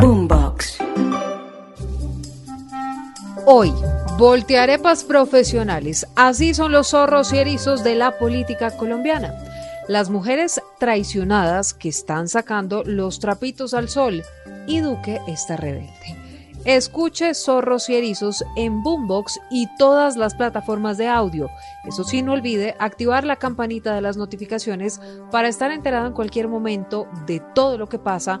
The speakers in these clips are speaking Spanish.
Boombox. Hoy, voltearepas profesionales. Así son los zorros y erizos de la política colombiana. Las mujeres traicionadas que están sacando los trapitos al sol y Duque está rebelde. Escuche Zorros y Erizos en Boombox y todas las plataformas de audio. Eso sí, no olvide activar la campanita de las notificaciones para estar enterado en cualquier momento de todo lo que pasa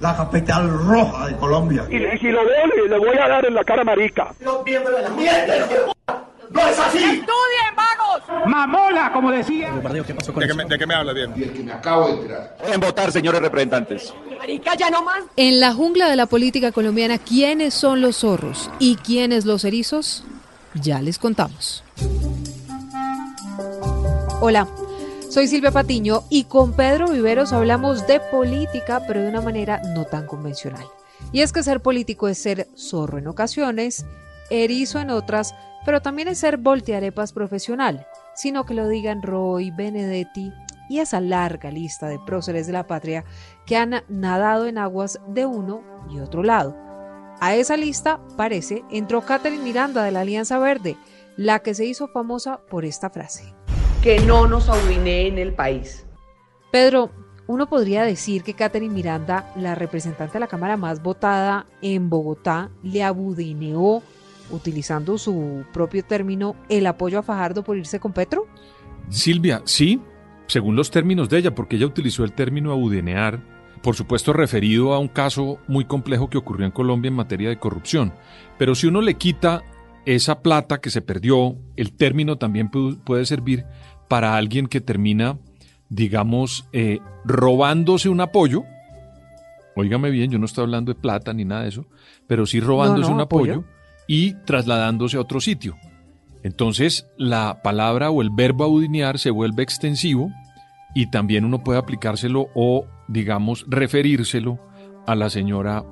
La capital roja de Colombia. Y, si lo veo, le voy a dar en la cara marica. ¡No es así! ¡Estudien, vagos! Mamola, como decía. ¿De qué, me, ¿De qué me habla bien? Y el que me acabo de enterar. Pueden votar, señores representantes. Marica, ya no más. En la jungla de la política colombiana, ¿quiénes son los zorros y quiénes los erizos? Ya les contamos. Hola, soy Silvia Patiño y con Pedro Viveros hablamos de política, pero de una manera no tan convencional. Y es que ser político es ser zorro en ocasiones, erizo en otras, pero también es ser voltearepas profesional, sino que lo digan Roy, Benedetti y esa larga lista de próceres de la patria que han nadado en aguas de uno y otro lado. A esa lista, parece, entró Catherine Miranda de la Alianza Verde, la que se hizo famosa por esta frase. Que no nos en el país. Pedro, uno podría decir que Catherine Miranda, la representante de la Cámara más votada en Bogotá, le abudineó utilizando su propio término, el apoyo a Fajardo por irse con Petro? Silvia, sí, según los términos de ella, porque ella utilizó el término abudinear, por supuesto referido a un caso muy complejo que ocurrió en Colombia en materia de corrupción. Pero si uno le quita esa plata que se perdió, el término también puede servir para alguien que termina, digamos, eh, robándose un apoyo. Óigame bien, yo no estoy hablando de plata ni nada de eso, pero sí robándose un apoyo y trasladándose a otro sitio. Entonces la palabra o el verbo audinear se vuelve extensivo y también uno puede aplicárselo o, digamos, referírselo a la señora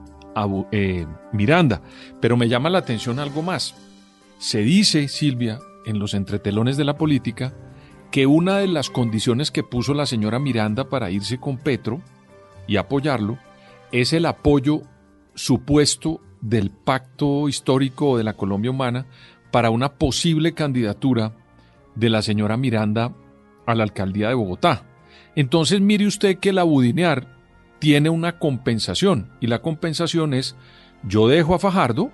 eh, Miranda. Pero me llama la atención algo más. Se dice, Silvia, en los entretelones de la política, que una de las condiciones que puso la señora Miranda para irse con Petro y apoyarlo es el apoyo supuesto del pacto histórico de la Colombia humana para una posible candidatura de la señora Miranda a la alcaldía de Bogotá. Entonces mire usted que la Budinear tiene una compensación y la compensación es yo dejo a Fajardo,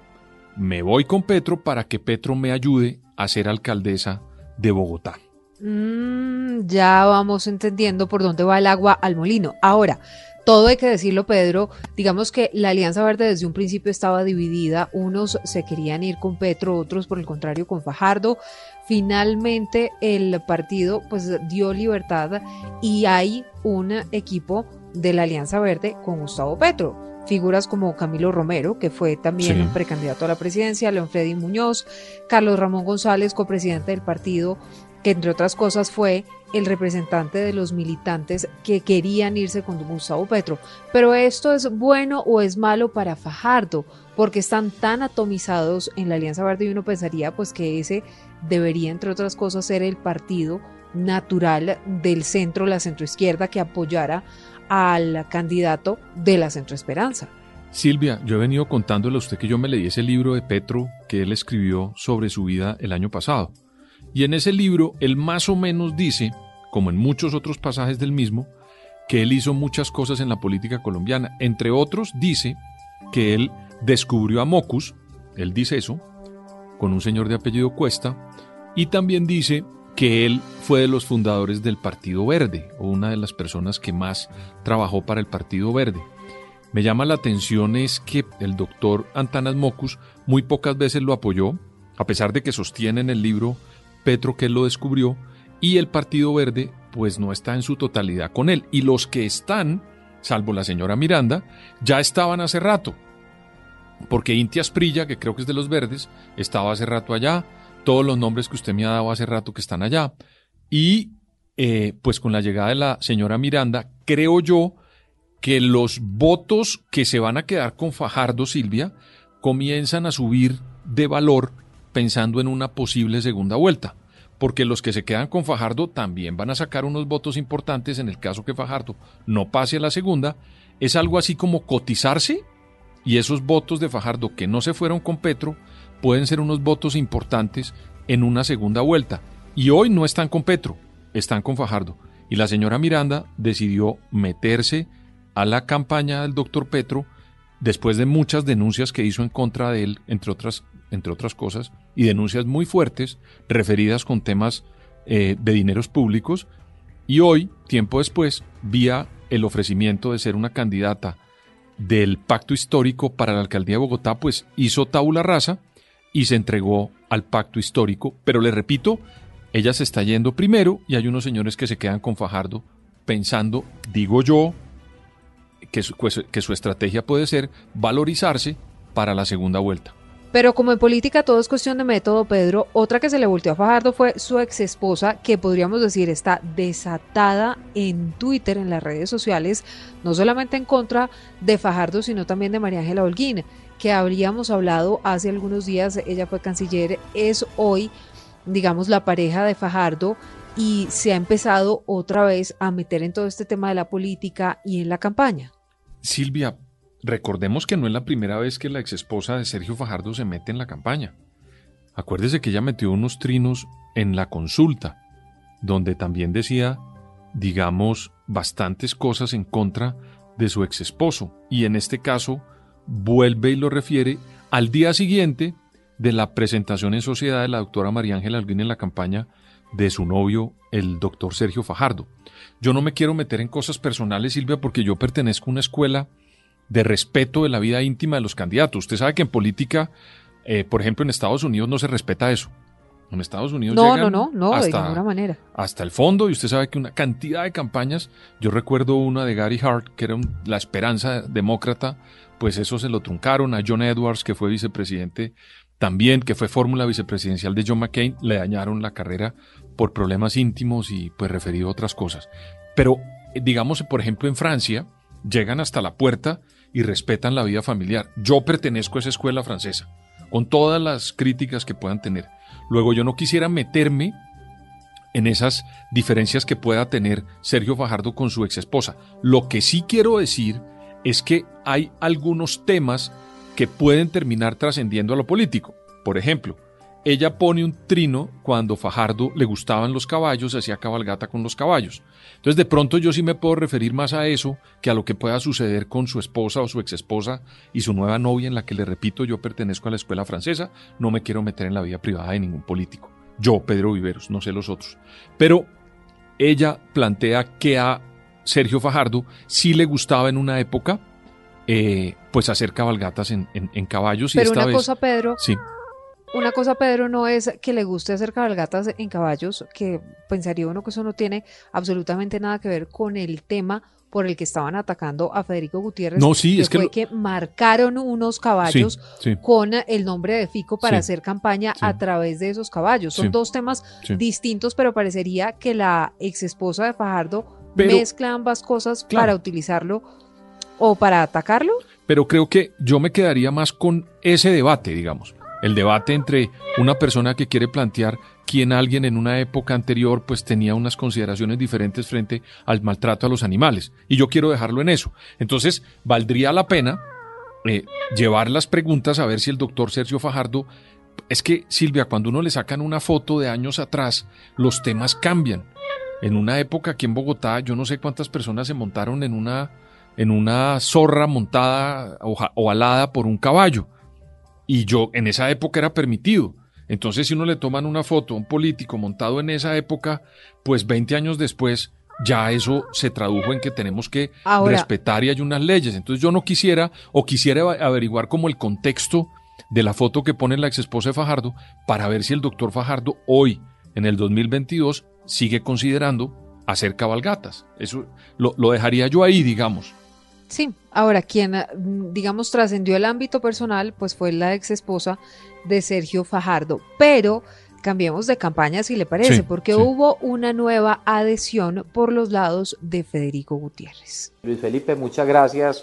me voy con Petro para que Petro me ayude a ser alcaldesa de Bogotá. Mm, ya vamos entendiendo por dónde va el agua al molino. Ahora, todo hay que decirlo, Pedro. Digamos que la Alianza Verde desde un principio estaba dividida. Unos se querían ir con Petro, otros por el contrario con Fajardo. Finalmente el partido pues dio libertad y hay un equipo de la Alianza Verde con Gustavo Petro. Figuras como Camilo Romero, que fue también un precandidato a la presidencia, León Freddy Muñoz, Carlos Ramón González, copresidente del partido, que entre otras cosas fue el representante de los militantes que querían irse con Gustavo Petro. Pero esto es bueno o es malo para Fajardo, porque están tan atomizados en la Alianza Verde y uno pensaría pues que ese debería, entre otras cosas, ser el partido natural del centro, la centroizquierda, que apoyara al candidato de la centroesperanza. Silvia, yo he venido contándole a usted que yo me leí ese libro de Petro que él escribió sobre su vida el año pasado. Y en ese libro él más o menos dice, como en muchos otros pasajes del mismo, que él hizo muchas cosas en la política colombiana. Entre otros dice que él descubrió a Mocus, él dice eso, con un señor de apellido Cuesta, y también dice que él fue de los fundadores del Partido Verde, o una de las personas que más trabajó para el Partido Verde. Me llama la atención es que el doctor Antanas Mocus muy pocas veces lo apoyó, a pesar de que sostiene en el libro Petro que lo descubrió, y el Partido Verde pues no está en su totalidad con él. Y los que están, salvo la señora Miranda, ya estaban hace rato. porque Inti Asprilla, que creo que es de los verdes, estaba hace rato allá, todos los nombres que usted me ha dado hace rato que están allá, y eh, pues con la llegada de la señora Miranda, creo yo que los votos que se van a quedar con Fajardo, Silvia, comienzan a subir de valor pensando en una posible segunda vuelta porque los que se quedan con Fajardo también van a sacar unos votos importantes en el caso que Fajardo no pase a la segunda, es algo así como cotizarse y esos votos de Fajardo que no se fueron con Petro pueden ser unos votos importantes en una segunda vuelta. Y hoy no están con Petro, están con Fajardo. Y la señora Miranda decidió meterse a la campaña del doctor Petro después de muchas denuncias que hizo en contra de él, entre otras entre otras cosas, y denuncias muy fuertes referidas con temas eh, de dineros públicos. Y hoy, tiempo después, vía el ofrecimiento de ser una candidata del pacto histórico para la alcaldía de Bogotá, pues hizo tabula rasa y se entregó al pacto histórico. Pero le repito, ella se está yendo primero y hay unos señores que se quedan con Fajardo pensando, digo yo, que pues, que su estrategia puede ser valorizarse para la segunda vuelta. Pero como en política todo es cuestión de método, Pedro, otra que se le volteó a Fajardo fue su ex esposa, que podríamos decir está desatada en Twitter, en las redes sociales, no solamente en contra de Fajardo, sino también de María Ángela Holguín, que habríamos hablado hace algunos días, ella fue canciller, es hoy, digamos, la pareja de Fajardo y se ha empezado otra vez a meter en todo este tema de la política y en la campaña. Silvia, Recordemos que no es la primera vez que la exesposa de Sergio Fajardo se mete en la campaña. Acuérdese que ella metió unos trinos en la consulta, donde también decía, digamos, bastantes cosas en contra de su exesposo. Y en este caso, vuelve y lo refiere al día siguiente de la presentación en sociedad de la doctora María Ángela Alguín en la campaña de su novio, el doctor Sergio Fajardo. Yo no me quiero meter en cosas personales, Silvia, porque yo pertenezco a una escuela de respeto de la vida íntima de los candidatos. Usted sabe que en política, eh, por ejemplo, en Estados Unidos no se respeta eso. En Estados Unidos no, no, no, no, hasta, de ninguna manera. Hasta el fondo, y usted sabe que una cantidad de campañas, yo recuerdo una de Gary Hart, que era la esperanza demócrata, pues eso se lo truncaron a John Edwards, que fue vicepresidente también, que fue fórmula vicepresidencial de John McCain, le dañaron la carrera por problemas íntimos y pues referido a otras cosas. Pero digamos, por ejemplo, en Francia, llegan hasta la puerta y respetan la vida familiar. Yo pertenezco a esa escuela francesa, con todas las críticas que puedan tener. Luego yo no quisiera meterme en esas diferencias que pueda tener Sergio Fajardo con su ex esposa. Lo que sí quiero decir es que hay algunos temas que pueden terminar trascendiendo a lo político. Por ejemplo, ella pone un trino cuando Fajardo le gustaban los caballos, hacía cabalgata con los caballos. Entonces de pronto yo sí me puedo referir más a eso que a lo que pueda suceder con su esposa o su exesposa y su nueva novia en la que le repito yo pertenezco a la escuela francesa, no me quiero meter en la vida privada de ningún político. Yo, Pedro Viveros, no sé los otros. Pero ella plantea que a Sergio Fajardo sí le gustaba en una época eh, pues hacer cabalgatas en, caballos. y esta una cosa, Pedro, sí. Una cosa, Pedro, no es que le guste hacer cabalgatas en caballos, que pensaría uno que eso no tiene absolutamente nada que ver con el tema por el que estaban atacando a Federico Gutiérrez. No, sí, es fue que, marcaron unos caballos con el nombre de Fico para hacer campaña a través de esos caballos. Son dos temas distintos, pero parecería que la ex esposa de Fajardo mezcla ambas cosas para utilizarlo o para atacarlo. Pero creo que yo me quedaría más con ese debate, digamos el debate entre una persona que quiere plantear quién alguien en una época anterior pues tenía unas consideraciones diferentes frente al maltrato a los animales. Y yo quiero dejarlo en eso. Entonces, valdría la pena eh, llevar las preguntas a ver si el doctor Sergio Fajardo... Es que, Silvia, cuando uno le sacan una foto de años atrás, los temas cambian. En una época aquí en Bogotá, yo no sé cuántas personas se montaron en una, en una zorra montada o alada por un caballo. Y yo, en esa época era permitido. Entonces, si uno le toman una foto a un político montado en esa época, pues 20 años después ya eso se tradujo en que tenemos que respetar y hay unas leyes. Entonces yo no quisiera o quisiera averiguar como el contexto de la foto que pone la ex esposa de Fajardo para ver si el doctor Fajardo hoy, en el 2022, sigue considerando hacer cabalgatas. Eso lo, lo dejaría yo ahí, digamos. Sí, ahora quien, mm, digamos, trascendió el ámbito personal, pues fue la ex esposa de Sergio Fajardo. Pero cambiemos de campaña si le parece, Sí, porque sí. hubo una nueva adhesión por los lados de Federico Gutiérrez. Luis Felipe, muchas gracias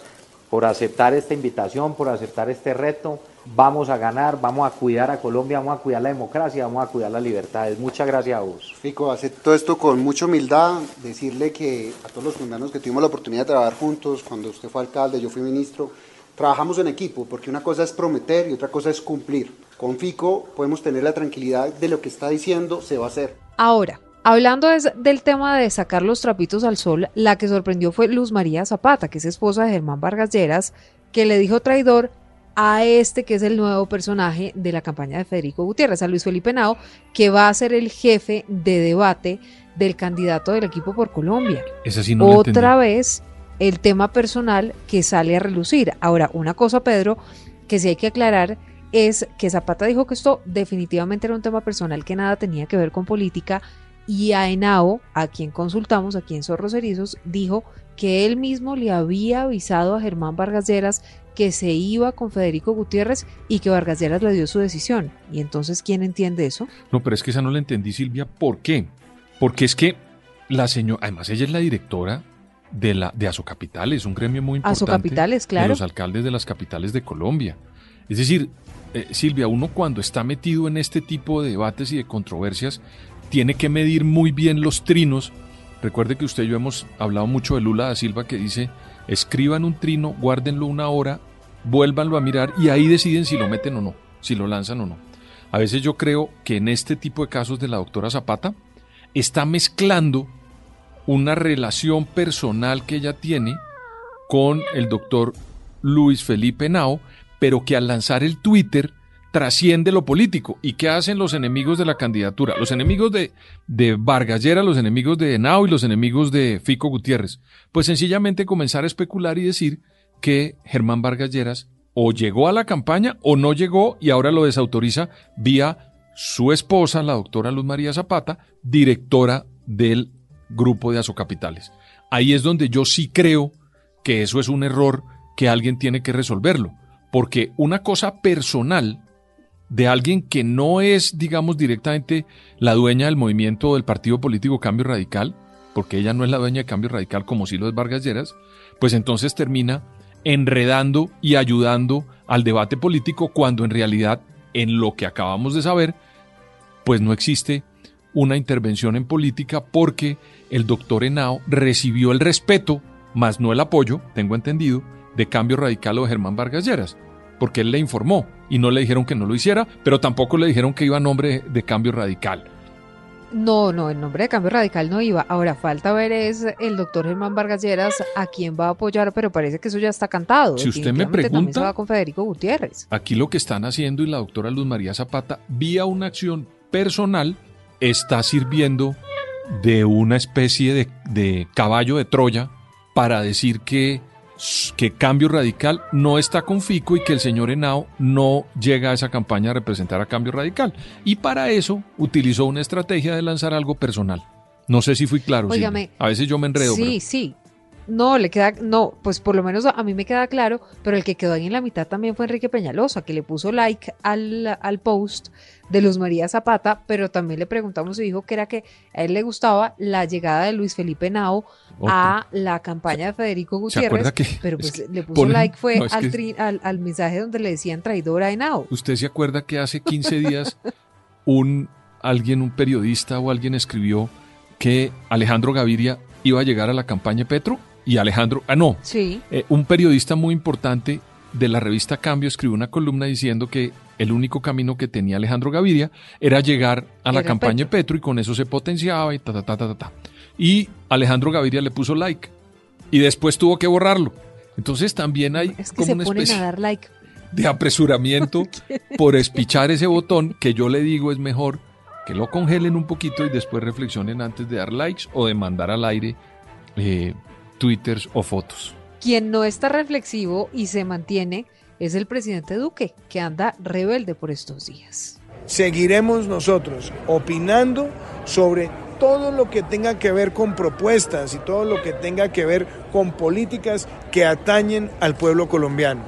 por aceptar esta invitación, por aceptar este reto. Vamos a ganar, vamos a cuidar a Colombia, vamos a cuidar la democracia, vamos a cuidar las libertades. Muchas gracias a vos. Fico, acepto esto con mucha humildad, decirle que a todos los fundanos que tuvimos la oportunidad de trabajar juntos, cuando usted fue alcalde, yo fui ministro, trabajamos en equipo, porque una cosa es prometer y otra cosa es cumplir. Con Fico podemos tener la tranquilidad de lo que está diciendo se va a hacer. Ahora, hablando es del tema de sacar los trapitos al sol, la que sorprendió fue Luz María Zapata, que es esposa de Germán Vargas Lleras, que le dijo traidor a este que es el nuevo personaje de la campaña de Federico Gutiérrez, a Luis Felipe Nao, que va a ser el jefe de debate del candidato del equipo por Colombia. Esa sí no. Otra vez el tema personal que sale a relucir. Ahora, una cosa, Pedro, que sí hay que aclarar es que Zapata dijo que esto definitivamente era un tema personal que nada tenía que ver con política y a Henao, a quien consultamos aquí en Zorros Erizos, dijo que él mismo le había avisado a Germán Vargas Lleras que se iba con Federico Gutiérrez y que Vargas Lleras le dio su decisión. ¿Y entonces quién entiende eso? No, pero es que esa no la entendí, Silvia. ¿Por qué? Porque es que la señora, además ella es la directora de la de Asocapitales, un gremio muy importante Asocapitales, de claro. los alcaldes de las capitales de Colombia. Es decir, eh, Silvia, uno cuando está metido en este tipo de debates y de controversias tiene que medir muy bien los trinos. Recuerde que usted y yo hemos hablado mucho de Lula da Silva que dice, escriban un trino, guárdenlo una hora, vuélvanlo a mirar y ahí deciden si lo meten o no, si lo lanzan o no. A veces yo creo que en este tipo de casos de la doctora Zapata está mezclando una relación personal que ella tiene con el doctor Luis Felipe Nao, pero que al lanzar el Twitter trasciende lo político. ¿Y qué hacen los enemigos de la candidatura? Los enemigos de, de Vargas Lleras, los enemigos de Nao y los enemigos de Fico Gutiérrez. Pues sencillamente comenzar a especular y decir que Germán Vargas Lleras o llegó a la campaña o no llegó y ahora lo desautoriza vía su esposa, la doctora Luz María Zapata, directora del grupo de Asocapitales. Ahí es donde yo sí creo que eso es un error que alguien tiene que resolverlo, porque una cosa personal de alguien que no es, digamos, directamente la dueña del movimiento del partido político Cambio Radical, porque ella no es la dueña de Cambio Radical como sí lo es Vargas Lleras, pues entonces termina enredando y ayudando al debate político cuando en realidad, en lo que acabamos de saber, pues no existe una intervención en política porque el doctor Henao recibió el respeto, más no el apoyo, tengo entendido, de Cambio Radical o de Germán Vargas Lleras, porque él le informó y no le dijeron que no lo hiciera, pero tampoco le dijeron que iba a nombre de Cambio Radical. No, no, el nombre de Cambio Radical no iba. Ahora falta ver es el doctor Germán Vargas Lleras a quién va a apoyar, pero parece que eso ya está cantado. Si usted me pregunta- se va con Federico Gutiérrez. Aquí lo que están haciendo y la doctora Luz María Zapata, vía una acción personal, está sirviendo de una especie de, de caballo de Troya para decir que, que Cambio Radical no está con Fico y que el señor Henao no llega a esa campaña a representar a Cambio Radical. Y para eso utilizó una estrategia de lanzar algo personal. No sé si fui claro. Óigame, a veces yo me enredo. Sí, pero- sí. No, le queda, no, pues por lo menos a mí me queda claro, pero el que quedó ahí en la mitad también fue Enrique Peñalosa, que le puso like al, al post de Luz María Zapata, pero también le preguntamos y dijo que era que a él le gustaba la llegada de Luis Felipe Nao a la campaña de Federico ¿Se Gutiérrez, que- pero es pues que le puso ponen- like fue no, al, que- tri- al, al mensaje donde le decían traidora a Henao. ¿Usted se acuerda que hace 15 días un alguien, un periodista o alguien escribió que Alejandro Gaviria iba a llegar a la campaña Petro? Y Alejandro, ah no, Sí. eh, un periodista muy importante de la revista Cambio escribió una columna diciendo que el único camino que tenía Alejandro Gaviria era llegar a la campaña Petro y con eso se potenciaba y ta ta ta ta ta. ta. Y Alejandro Gaviria le puso like y después tuvo que borrarlo. Entonces también hay Es que como se una especie a dar like. de apresuramiento por espichar ese botón que yo le digo es mejor que lo congelen un poquito y después reflexionen antes de dar likes o de mandar al aire eh, twitters o fotos. Quien no está reflexivo y se mantiene es el presidente Duque, que anda rebelde por estos días. Seguiremos nosotros opinando sobre todo lo que tenga que ver con propuestas y todo lo que tenga que ver con políticas que atañen al pueblo colombiano.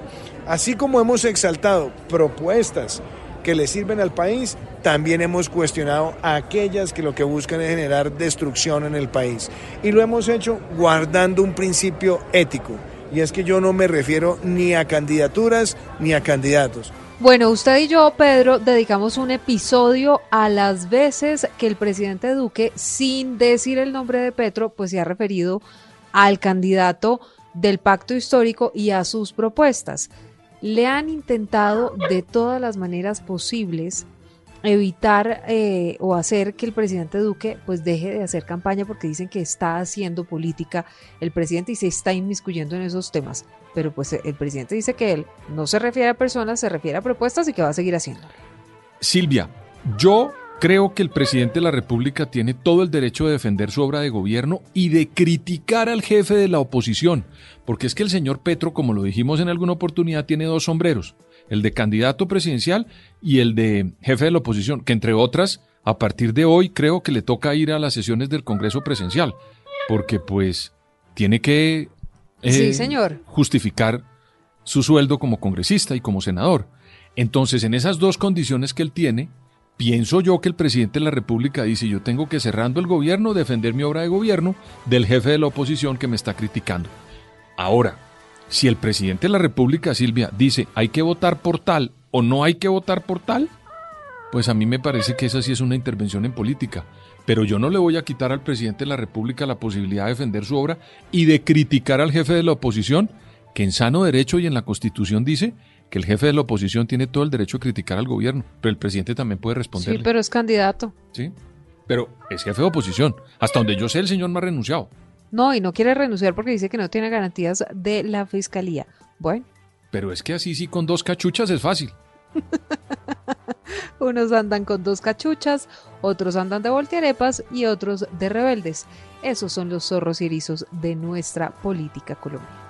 Así como hemos exaltado propuestas que le sirven al país, también hemos cuestionado a aquellas que lo que buscan es generar destrucción en el país. Y lo hemos hecho guardando un principio ético. Y es que yo no me refiero ni a candidaturas ni a candidatos. Bueno, usted y yo, Pedro, dedicamos un episodio a las veces que el presidente Duque, sin decir el nombre de Petro, pues se ha referido al candidato del pacto histórico y a sus propuestas le han intentado de todas las maneras posibles evitar eh, o hacer que el presidente Duque pues deje de hacer campaña porque dicen que está haciendo política el presidente y se está inmiscuyendo en esos temas. Pero pues el presidente dice que él no se refiere a personas, se refiere a propuestas y que va a seguir haciendo. Silvia, yo Creo que el presidente de la República tiene todo el derecho de defender su obra de gobierno y de criticar al jefe de la oposición, porque es que el señor Petro, como lo dijimos en alguna oportunidad, tiene dos sombreros, el de candidato presidencial y el de jefe de la oposición, que entre otras, a partir de hoy creo que le toca ir a las sesiones del Congreso presencial, porque pues tiene que sí, señor. justificar su sueldo como congresista y como senador. Entonces, en esas dos condiciones que él tiene, Pienso yo que el presidente de la República dice yo tengo que cerrando el gobierno defender mi obra de gobierno del jefe de la oposición que me está criticando. Ahora, si el presidente de la República, Silvia, dice hay que votar por tal o no hay que votar por tal, pues a mí me parece que esa sí es una intervención en política. Pero yo no le voy a quitar al presidente de la República la posibilidad de defender su obra y de criticar al jefe de la oposición, que en sano derecho y en la Constitución dice que el jefe de la oposición tiene todo el derecho a criticar al gobierno, pero el presidente también puede responder. Sí, pero es candidato. Sí, pero es jefe de oposición. Hasta donde yo sé, el señor no ha renunciado. No, y no quiere renunciar porque dice que no tiene garantías de la fiscalía. Bueno. Pero es que así sí con dos cachuchas es fácil. Unos andan con dos cachuchas, otros andan de voltearepas y otros de rebeldes. Esos son los zorros y erizos de nuestra política colombiana.